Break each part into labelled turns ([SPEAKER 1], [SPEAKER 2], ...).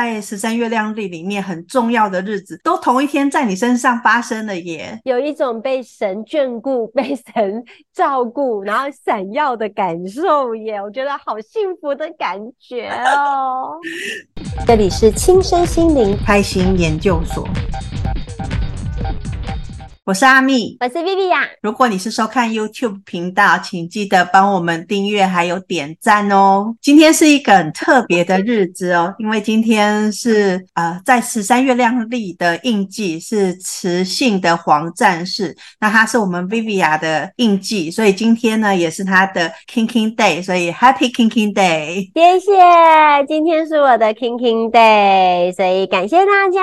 [SPEAKER 1] 在十三月亮历里面很重要的日子，都同一天在你身上发生了耶！
[SPEAKER 2] 有一种被神眷顾、被神照顾，然后闪耀的感受耶！我觉得好幸福的感觉哦。这里是亲身心灵
[SPEAKER 1] 开心研究所。我是阿蜜，
[SPEAKER 2] 我是 Viviya。
[SPEAKER 1] 如果你是收看 YouTube 频道，请记得帮我们订阅还有点赞哦。今天是一个很特别的日子哦，因为今天是呃，在十三月亮历的印记是雌性的黄战士，那它是我们 Viviya 的印记，所以今天呢也是他的 King King Day，所以 Happy King King Day！
[SPEAKER 2] 谢谢，今天是我的 King King Day，所以感谢大家。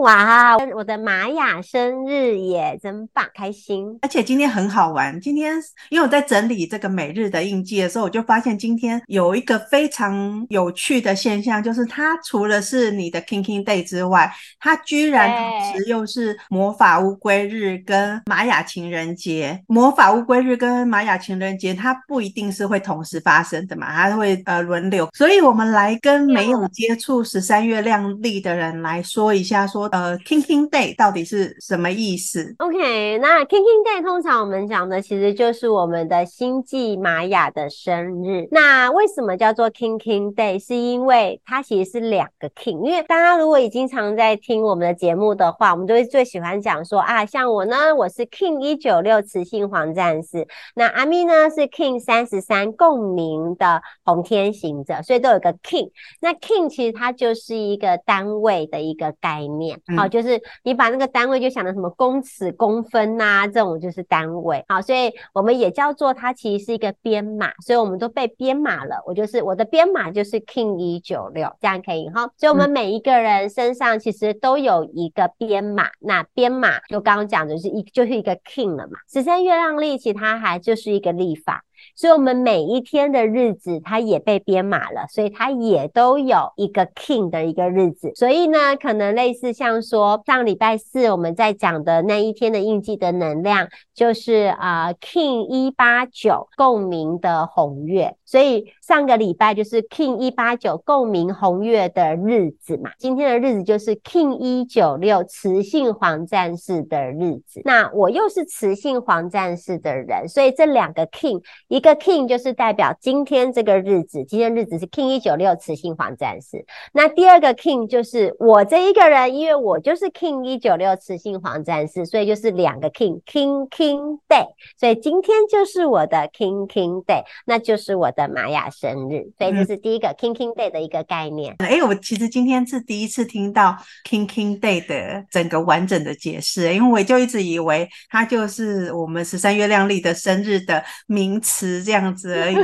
[SPEAKER 2] 哇，我的玛雅生日。也真棒，开心！
[SPEAKER 1] 而且今天很好玩。今天因为我在整理这个每日的印记的时候，我就发现今天有一个非常有趣的现象，就是它除了是你的 King King Day 之外，它居然同时又是魔法乌龟日跟玛雅情人节。魔法乌龟日跟玛雅情人节，它不一定是会同时发生的嘛，它会呃轮流。所以我们来跟没有接触十三月亮历的人来说一下说，说呃 King King Day 到底是什么意思
[SPEAKER 2] ？OK，那 King King Day 通常我们讲的其实就是我们的星际玛雅的生日。那为什么叫做 King King Day？是因为它其实是两个 King。因为大家如果已经常在听我们的节目的话，我们就会最喜欢讲说啊，像我呢，我是 King 一九六雌性黄战士。那阿咪呢是 King 三十三共鸣的红天行者，所以都有个 King。那 King 其实它就是一个单位的一个概念，好、嗯哦，就是你把那个单位就想成什么公。尺、公分呐、啊，这种就是单位。好，所以我们也叫做它其实是一个编码，所以我们都被编码了。我就是我的编码就是 King 一九六，这样可以哈。所以我们每一个人身上其实都有一个编码，那编码就刚刚讲的是一就是一个 King 了嘛。十三月亮历其他还就是一个历法。所以，我们每一天的日子，它也被编码了，所以它也都有一个 King 的一个日子。所以呢，可能类似像说上礼拜四我们在讲的那一天的印记的能量，就是啊、King 一八九共鸣的红月。所以上个礼拜就是 King 一八九共鸣红月的日子嘛，今天的日子就是 King 一九六磁性黄战士的日子。那我又是磁性黄战士的人，所以这两个 King，一个 King 就是代表今天这个日子，今天日子是 King 一九六雌性黄战士。那第二个 King 就是我这一个人，因为我就是 King 一九六雌性黄战士，所以就是两个 King，King King Day。所以今天就是我的 King King Day，那就是我的。玛雅生日，所以这是第一个 King King Day 的一个概念。
[SPEAKER 1] 哎、嗯，我其实今天是第一次听到 King King Day 的整个完整的解释，因为我就一直以为它就是我们十三月亮历的生日的名词这样子而已。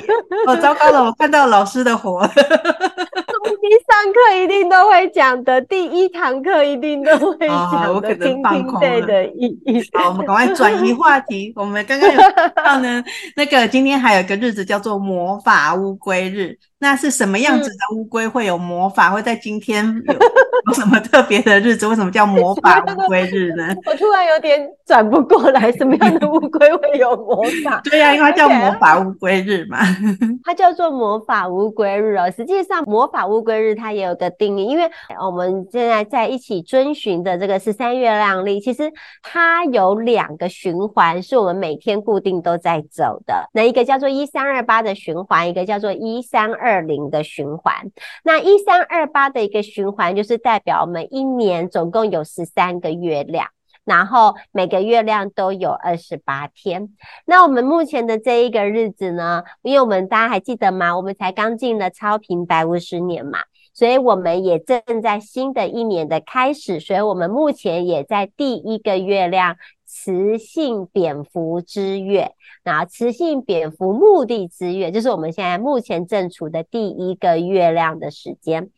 [SPEAKER 1] 哦，糟糕了，我看到老师的火。
[SPEAKER 2] 一上课一定都会讲的，第一堂课一定都会讲的。King King Day 的意义。
[SPEAKER 1] 好，我们赶快转移话题。我们刚刚有提 到呢，那个今天还有一个日子叫做魔法乌龟日。那是什么样子的乌龟会有魔法？嗯、会在今天有有什么特别的日子？为什么叫魔法乌龟日呢？
[SPEAKER 2] 我突然有点转不过来，什么样的乌龟会有魔法？
[SPEAKER 1] 对呀、啊，因为它叫 魔法乌龟日嘛。
[SPEAKER 2] 它叫做魔法乌龟日哦。实际上，魔法乌龟日它也有个定义，因为我们现在在一起遵循的这个十三月亮历，其实它有两个循环，是我们每天固定都在走的。那一个叫做一三二八的循环，一个叫做一三二。零的循环，那一三二八的一个循环，就是代表我们一年总共有十三个月亮，然后每个月亮都有二十八天。那我们目前的这一个日子呢，因为我们大家还记得吗？我们才刚进了超频白无十年嘛，所以我们也正在新的一年的开始，所以我们目前也在第一个月亮。雌性蝙蝠之月，那雌性蝙蝠目的之月，就是我们现在目前正处的第一个月亮的时间。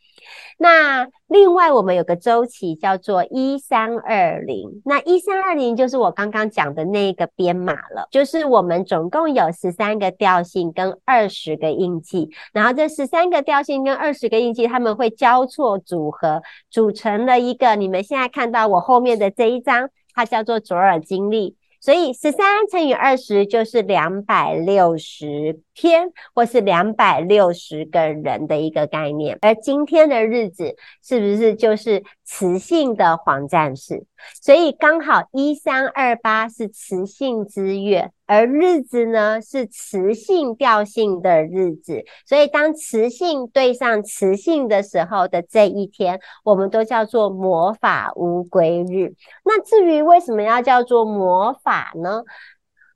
[SPEAKER 2] 那另外，我们有个周期叫做一三二零，那一三二零就是我刚刚讲的那个编码了，就是我们总共有十三个调性跟二十个印记，然后这十三个调性跟二十个印记，他们会交错组合，组成了一个你们现在看到我后面的这一张。它叫做左耳经历，所以十三乘以二十就是两百六十天，或是两百六十个人的一个概念。而今天的日子是不是就是磁性的黄战士？所以刚好一三二八是磁性之月，而日子呢是磁性调性的日子。所以当磁性对上磁性的时候的这一天，我们都叫做魔法乌龟日。那至于为什么要叫做魔法呢？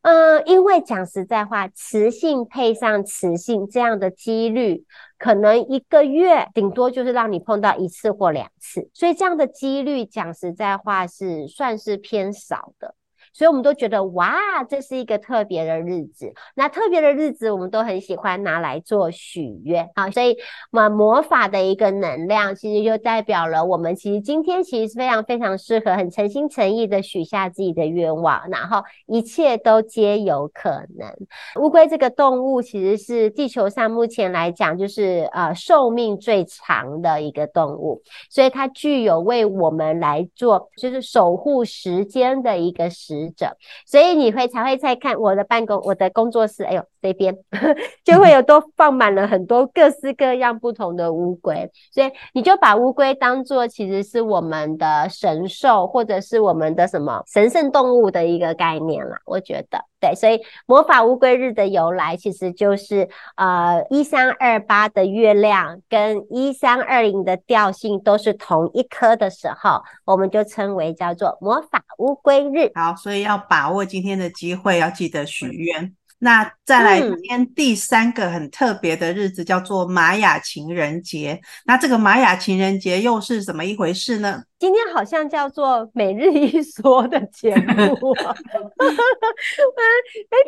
[SPEAKER 2] 嗯，因为讲实在话，雌性配上雌性这样的几率，可能一个月顶多就是让你碰到一次或两次，所以这样的几率讲实在话是算是偏少的。所以我们都觉得哇，这是一个特别的日子。那特别的日子，我们都很喜欢拿来做许愿啊。所以，我们魔法的一个能量，其实就代表了我们其实今天其实是非常非常适合很诚心诚意的许下自己的愿望，然后一切都皆有可能。乌龟这个动物其实是地球上目前来讲就是呃寿命最长的一个动物，所以它具有为我们来做就是守护时间的一个时。者，所以你会才会在看我的办公，我的工作室，哎呦，这边 就会有都放满了很多各式各样不同的乌龟，所以你就把乌龟当做其实是我们的神兽，或者是我们的什么神圣动物的一个概念啦，我觉得。对，所以魔法乌龟日的由来，其实就是呃一三二八的月亮跟一三二零的调性都是同一颗的时候，我们就称为叫做魔法乌龟日。
[SPEAKER 1] 好，所以要把握今天的机会，要记得许愿。那再来，今天第三个很特别的日子，嗯、叫做玛雅情人节。那这个玛雅情人节又是怎么一回事呢？
[SPEAKER 2] 今天好像叫做每日一说的节目，哎，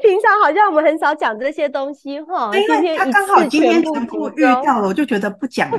[SPEAKER 2] 平常好像我们很少讲这些东西哈。因为他刚好今天全部遇到了，
[SPEAKER 1] 我就觉得不讲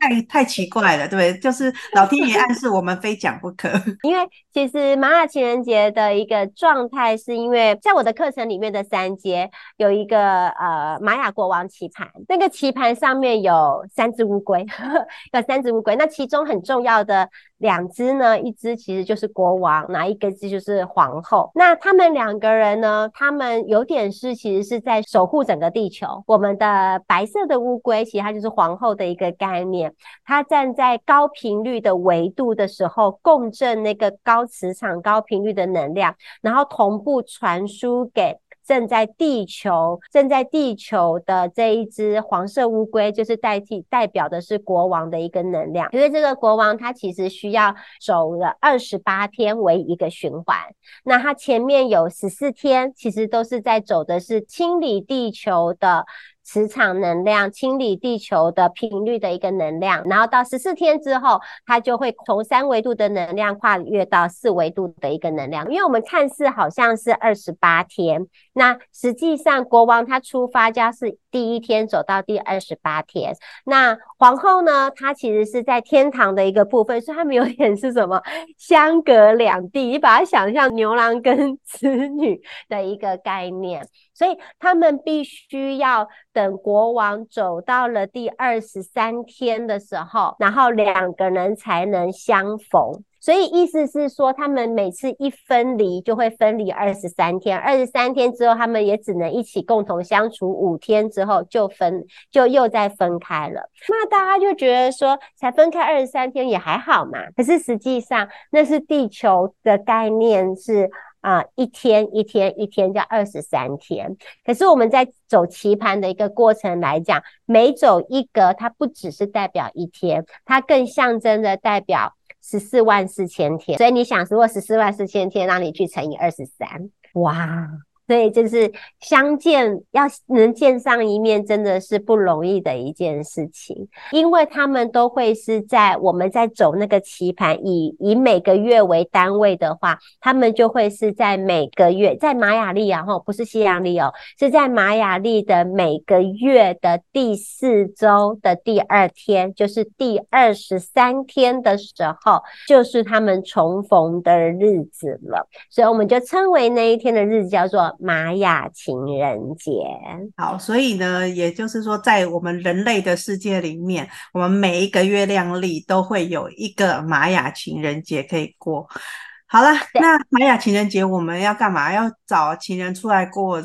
[SPEAKER 1] 太太奇怪了，对？就是老天爷暗示我们非讲不可。
[SPEAKER 2] 因为其实玛雅情人节的一个状态，是因为在我的课程里面的三阶有一个呃玛雅国王棋盘，那个棋盘上面有三只乌龟，有三只乌龟，那其中很重要的。两只呢，一只其实就是国王，哪一个只就是皇后。那他们两个人呢，他们有点是其实是在守护整个地球。我们的白色的乌龟，其实它就是皇后的一个概念。它站在高频率的维度的时候，共振那个高磁场、高频率的能量，然后同步传输给。正在地球，正在地球的这一只黄色乌龟，就是代替代表的是国王的一个能量。因为这个国王他其实需要走了二十八天为一个循环，那他前面有十四天，其实都是在走的是清理地球的。磁场能量清理地球的频率的一个能量，然后到十四天之后，它就会从三维度的能量跨越到四维度的一个能量。因为我们看似好像是二十八天，那实际上国王他出发家是第一天走到第二十八天。那皇后呢，她其实是在天堂的一个部分，所以他们有点是什么相隔两地，你把它想象牛郎跟 织女的一个概念。所以他们必须要等国王走到了第二十三天的时候，然后两个人才能相逢。所以意思是说，他们每次一分离就会分离二十三天，二十三天之后他们也只能一起共同相处五天之后就分，就又再分开了。那大家就觉得说，才分开二十三天也还好嘛。可是实际上，那是地球的概念是。啊，一天一天一天叫二十三天。可是我们在走棋盘的一个过程来讲，每走一格，它不只是代表一天，它更象征着代表十四万四千天。所以你想，如果十四万四千天让你去乘以二十三，哇！所以就是相见，要能见上一面，真的是不容易的一件事情。因为他们都会是在我们在走那个棋盘，以以每个月为单位的话，他们就会是在每个月，在玛雅历啊，哈，不是西洋历哦，是在玛雅历的每个月的第四周的第二天，就是第二十三天的时候，就是他们重逢的日子了。所以我们就称为那一天的日子叫做。玛雅情人节，
[SPEAKER 1] 好，所以呢，也就是说，在我们人类的世界里面，我们每一个月亮历都会有一个玛雅情人节可以过。好了，那玛雅情人节我们要干嘛？要找情人出来过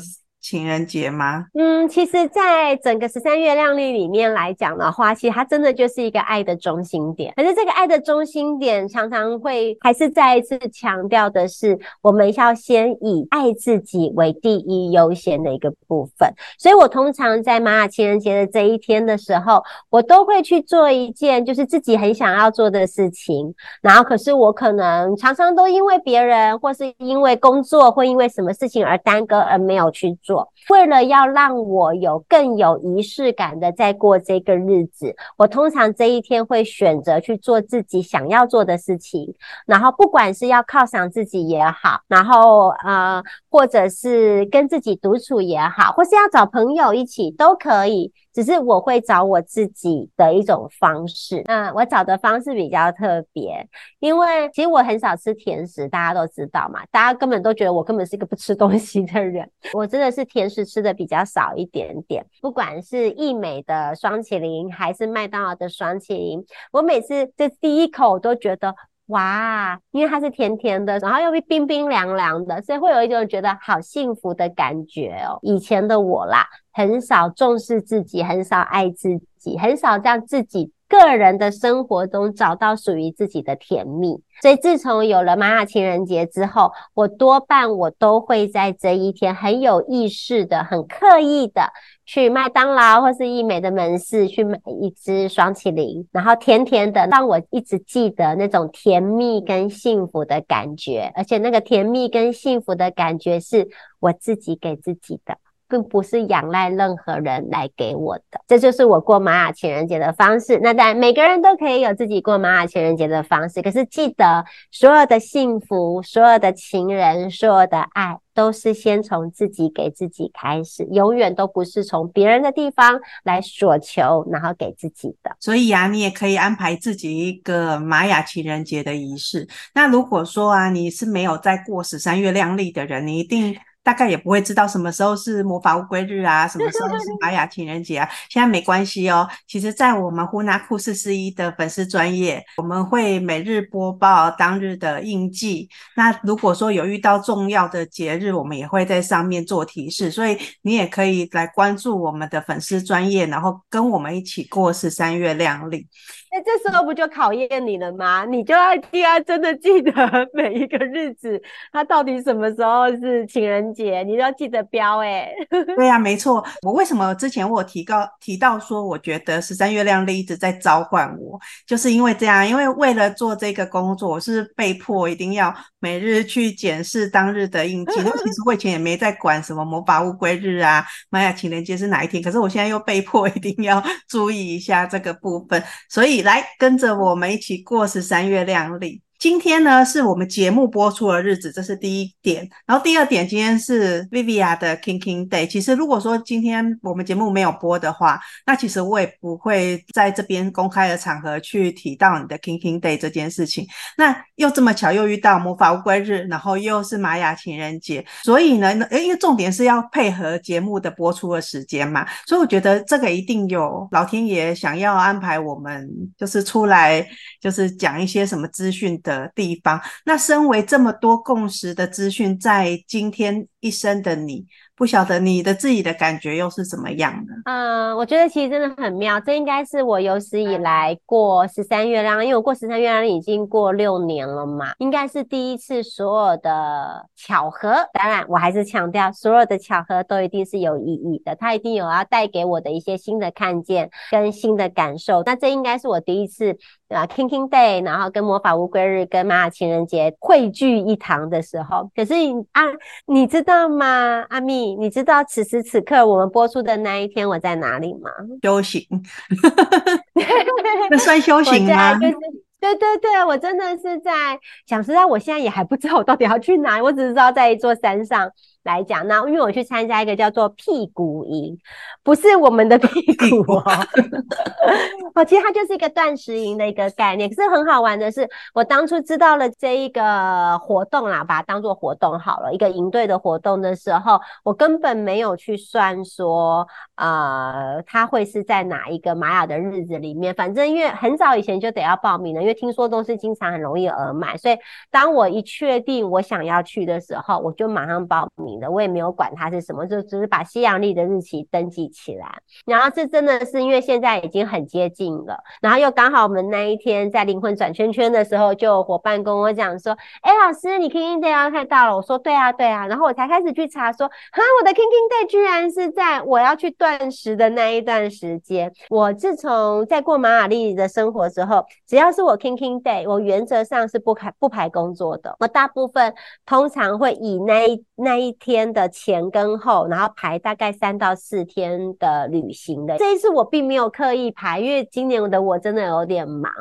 [SPEAKER 1] 情人节吗？
[SPEAKER 2] 嗯，其实，在整个十三月亮历里面来讲的话，其实它真的就是一个爱的中心点。可是，这个爱的中心点常常会还是再一次强调的是，我们要先以爱自己为第一优先的一个部分。所以我通常在玛雅情人节的这一天的时候，我都会去做一件就是自己很想要做的事情。然后，可是我可能常常都因为别人，或是因为工作，或因为什么事情而耽搁，而没有去做。为了要让我有更有仪式感的在过这个日子，我通常这一天会选择去做自己想要做的事情，然后不管是要犒赏自己也好，然后呃，或者是跟自己独处也好，或是要找朋友一起都可以。只是我会找我自己的一种方式，嗯，我找的方式比较特别，因为其实我很少吃甜食，大家都知道嘛，大家根本都觉得我根本是一个不吃东西的人，我真的是是甜食吃的比较少一点点，不管是益美的双麒麟还是麦当劳的双麒麟，我每次这第一口都觉得哇，因为它是甜甜的，然后又冰冰凉凉的，所以会有一种觉得好幸福的感觉哦。以前的我啦。很少重视自己，很少爱自己，很少让自己个人的生活中找到属于自己的甜蜜。所以自从有了玛雅情人节之后，我多半我都会在这一天很有意识的、很刻意的去麦当劳或是易美的门市去买一支双麒麟，然后甜甜的，让我一直记得那种甜蜜跟幸福的感觉，而且那个甜蜜跟幸福的感觉是我自己给自己的。并不是仰赖任何人来给我的，这就是我过玛雅情人节的方式。那当然，每个人都可以有自己过玛雅情人节的方式。可是记得，所有的幸福、所有的情人、所有的爱，都是先从自己给自己开始，永远都不是从别人的地方来索求，然后给自己的。
[SPEAKER 1] 所以啊，你也可以安排自己一个玛雅情人节的仪式。那如果说啊，你是没有在过十三月亮历的人，你一定。大概也不会知道什么时候是魔法乌龟日啊，什么时候是玛雅情人节啊。现在没关系哦。其实，在我们呼纳库四四一的粉丝专业，我们会每日播报当日的印记。那如果说有遇到重要的节日，我们也会在上面做提示。所以你也可以来关注我们的粉丝专业，然后跟我们一起过十三月亮历。
[SPEAKER 2] 那这时候不就考验你了吗？你就要记啊，真的记得 每一个日子，它到底什么时候是情人节，你都要记得标哎。
[SPEAKER 1] 对呀、啊，没错。我为什么之前我提到提到说，我觉得十三月亮历一直在召唤我，就是因为这样，因为为了做这个工作，我是被迫一定要每日去检视当日的印记。因为其实我以前也没在管什么魔法乌龟日啊，玛雅情人节是哪一天，可是我现在又被迫一定要注意一下这个部分，所以。来跟着我们一起过十三月亮历。今天呢，是我们节目播出的日子，这是第一点。然后第二点，今天是 Viviya 的 King King Day。其实如果说今天我们节目没有播的话，那其实我也不会在这边公开的场合去提到你的 King King Day 这件事情。那又这么巧，又遇到魔法乌龟日，然后又是玛雅情人节，所以呢，因为重点是要配合节目的播出的时间嘛，所以我觉得这个一定有老天爷想要安排我们，就是出来，就是讲一些什么资讯的。的地方，那身为这么多共识的资讯，在今天一生的你。不晓得你的自己的感觉又是怎么样的？
[SPEAKER 2] 嗯，我觉得其实真的很妙，这应该是我有史以来过十三月亮，因为我过十三月亮已经过六年了嘛，应该是第一次所有的巧合。当然，我还是强调，所有的巧合都一定是有意义的，它一定有要带给我的一些新的看见跟新的感受。那这应该是我第一次啊，King King Day，然后跟魔法乌龟日跟玛雅情人节汇聚一堂的时候。可是啊，你知道吗，阿蜜？你知道此时此刻我们播出的那一天我在哪里吗？
[SPEAKER 1] 修行，那算修行吗？
[SPEAKER 2] 就是，对对对，我真的是在想，实际上我现在也还不知道我到底要去哪，我只知道在一座山上，来讲，那因为我去参加一个叫做屁股营，不是我们的 屁股哦，哦，其实它就是一个断食营的一个概念。可是很好玩的是，我当初知道了这一个活动啦，把它当做活动好了，一个营队的活动的时候，我根本没有去算说，呃，它会是在哪一个玛雅的日子里面。反正因为很早以前就得要报名了，因为听说都是经常很容易额满，所以当我一确定我想要去的时候，我就马上报名了。我也没有管它是什么，就只是把西洋历的日期登记起来。然后这真的是因为现在已经很接近了，然后又刚好我们那一天在灵魂转圈圈的时候，就有伙伴跟我讲说：“哎，老师，你 King Day 要快到了。”我说：“对啊，对啊。”然后我才开始去查说：“哈，我的 King Day 居然是在我要去断食的那一段时间。”我自从在过玛雅历的生活之后，只要是我 King Day，我原则上是不排不排工作的。我大部分通常会以那一那一天的前跟后，然后排大概三到四天的旅行的。这一次我并没有刻意排，因为今年的我真的有点忙，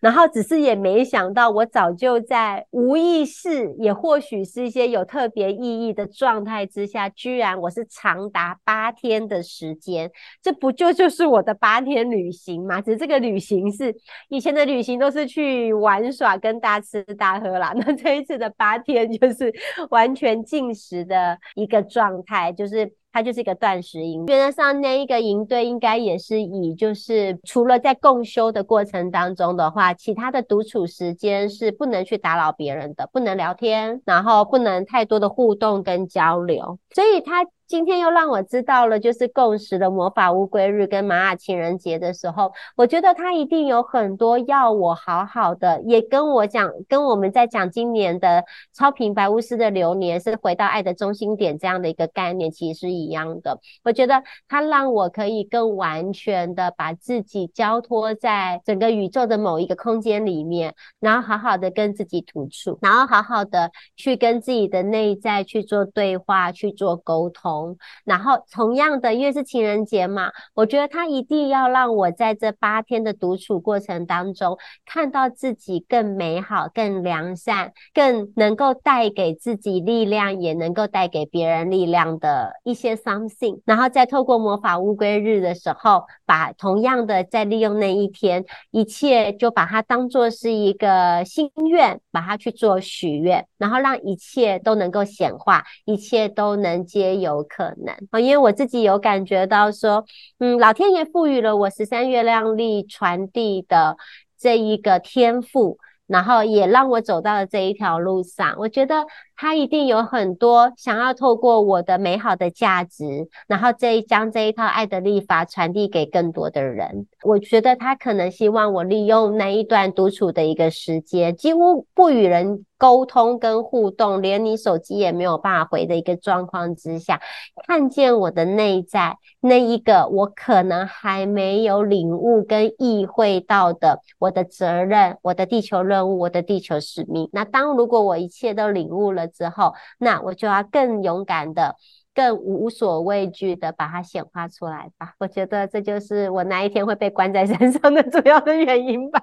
[SPEAKER 2] 然后只是也没想到，我早就在无意识，也或许是一些有特别意义的状态之下，居然我是长达八天的时间，这不就就是我的八天旅行吗？只是这个旅行是以前的旅行都是去玩耍跟大吃大喝啦，那这一次的八天就是完全进食的。一个状态，就是它就是一个断食营。原则上，那一个营队应该也是以，就是除了在共修的过程当中的话，其他的独处时间是不能去打扰别人的，不能聊天，然后不能太多的互动跟交流，所以它。今天又让我知道了，就是共识的魔法乌龟日跟玛雅情人节的时候，我觉得他一定有很多要我好好的，也跟我讲，跟我们在讲今年的超频白巫师的流年是回到爱的中心点这样的一个概念，其实是一样的。我觉得他让我可以更完全的把自己交托在整个宇宙的某一个空间里面，然后好好的跟自己独处，然后好好的去跟自己的内在去做对话，去做沟通。然后同样的，因为是情人节嘛，我觉得他一定要让我在这八天的独处过程当中，看到自己更美好、更良善、更能够带给自己力量，也能够带给别人力量的一些 something。然后再透过魔法乌龟日的时候，把同样的再利用那一天，一切就把它当做是一个心愿，把它去做许愿，然后让一切都能够显化，一切都能皆有可能啊，因为我自己有感觉到说，嗯，老天爷赋予了我十三月亮力传递的这一个天赋，然后也让我走到了这一条路上，我觉得。他一定有很多想要透过我的美好的价值，然后这一将这一套爱的历法传递给更多的人。我觉得他可能希望我利用那一段独处的一个时间，几乎不与人沟通跟互动，连你手机也没有办法回的一个状况之下，看见我的内在那一个我可能还没有领悟跟意会到的我的责任、我的地球任务、我的地球使命。那当如果我一切都领悟了。之后，那我就要更勇敢的、更无所畏惧的把它显化出来吧。我觉得这就是我那一天会被关在 山上的主要的原因吧。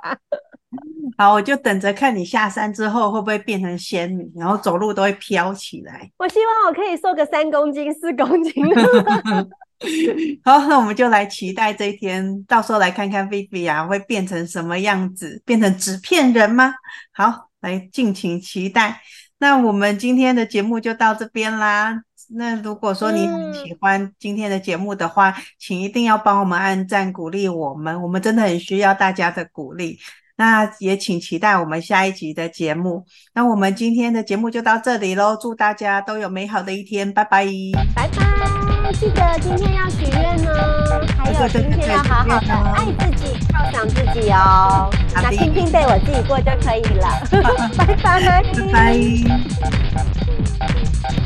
[SPEAKER 1] 好，我就等着看你下山之后会不会变成仙女，然后走路都会飘起来。
[SPEAKER 2] 我希望我可以瘦个三公斤、四公斤。
[SPEAKER 1] 好，那我们就来期待这一天，到时候来看看 Vivi 啊会变成什么样子，变成纸片人吗？好，来敬请期待。那我们今天的节目就到这边啦。那如果说你很喜欢今天的节目的话，嗯、请一定要帮我们按赞鼓励我们，我们真的很需要大家的鼓励。那也请期待我们下一集的节目。那我们今天的节目就到这里喽，祝大家都有美好的一天，拜拜，
[SPEAKER 2] 拜拜。记得今天要许愿哦，还有今天要好好的爱自己、犒赏自己哦。那 King King Day 我自己过就可以了，拜拜，拜拜。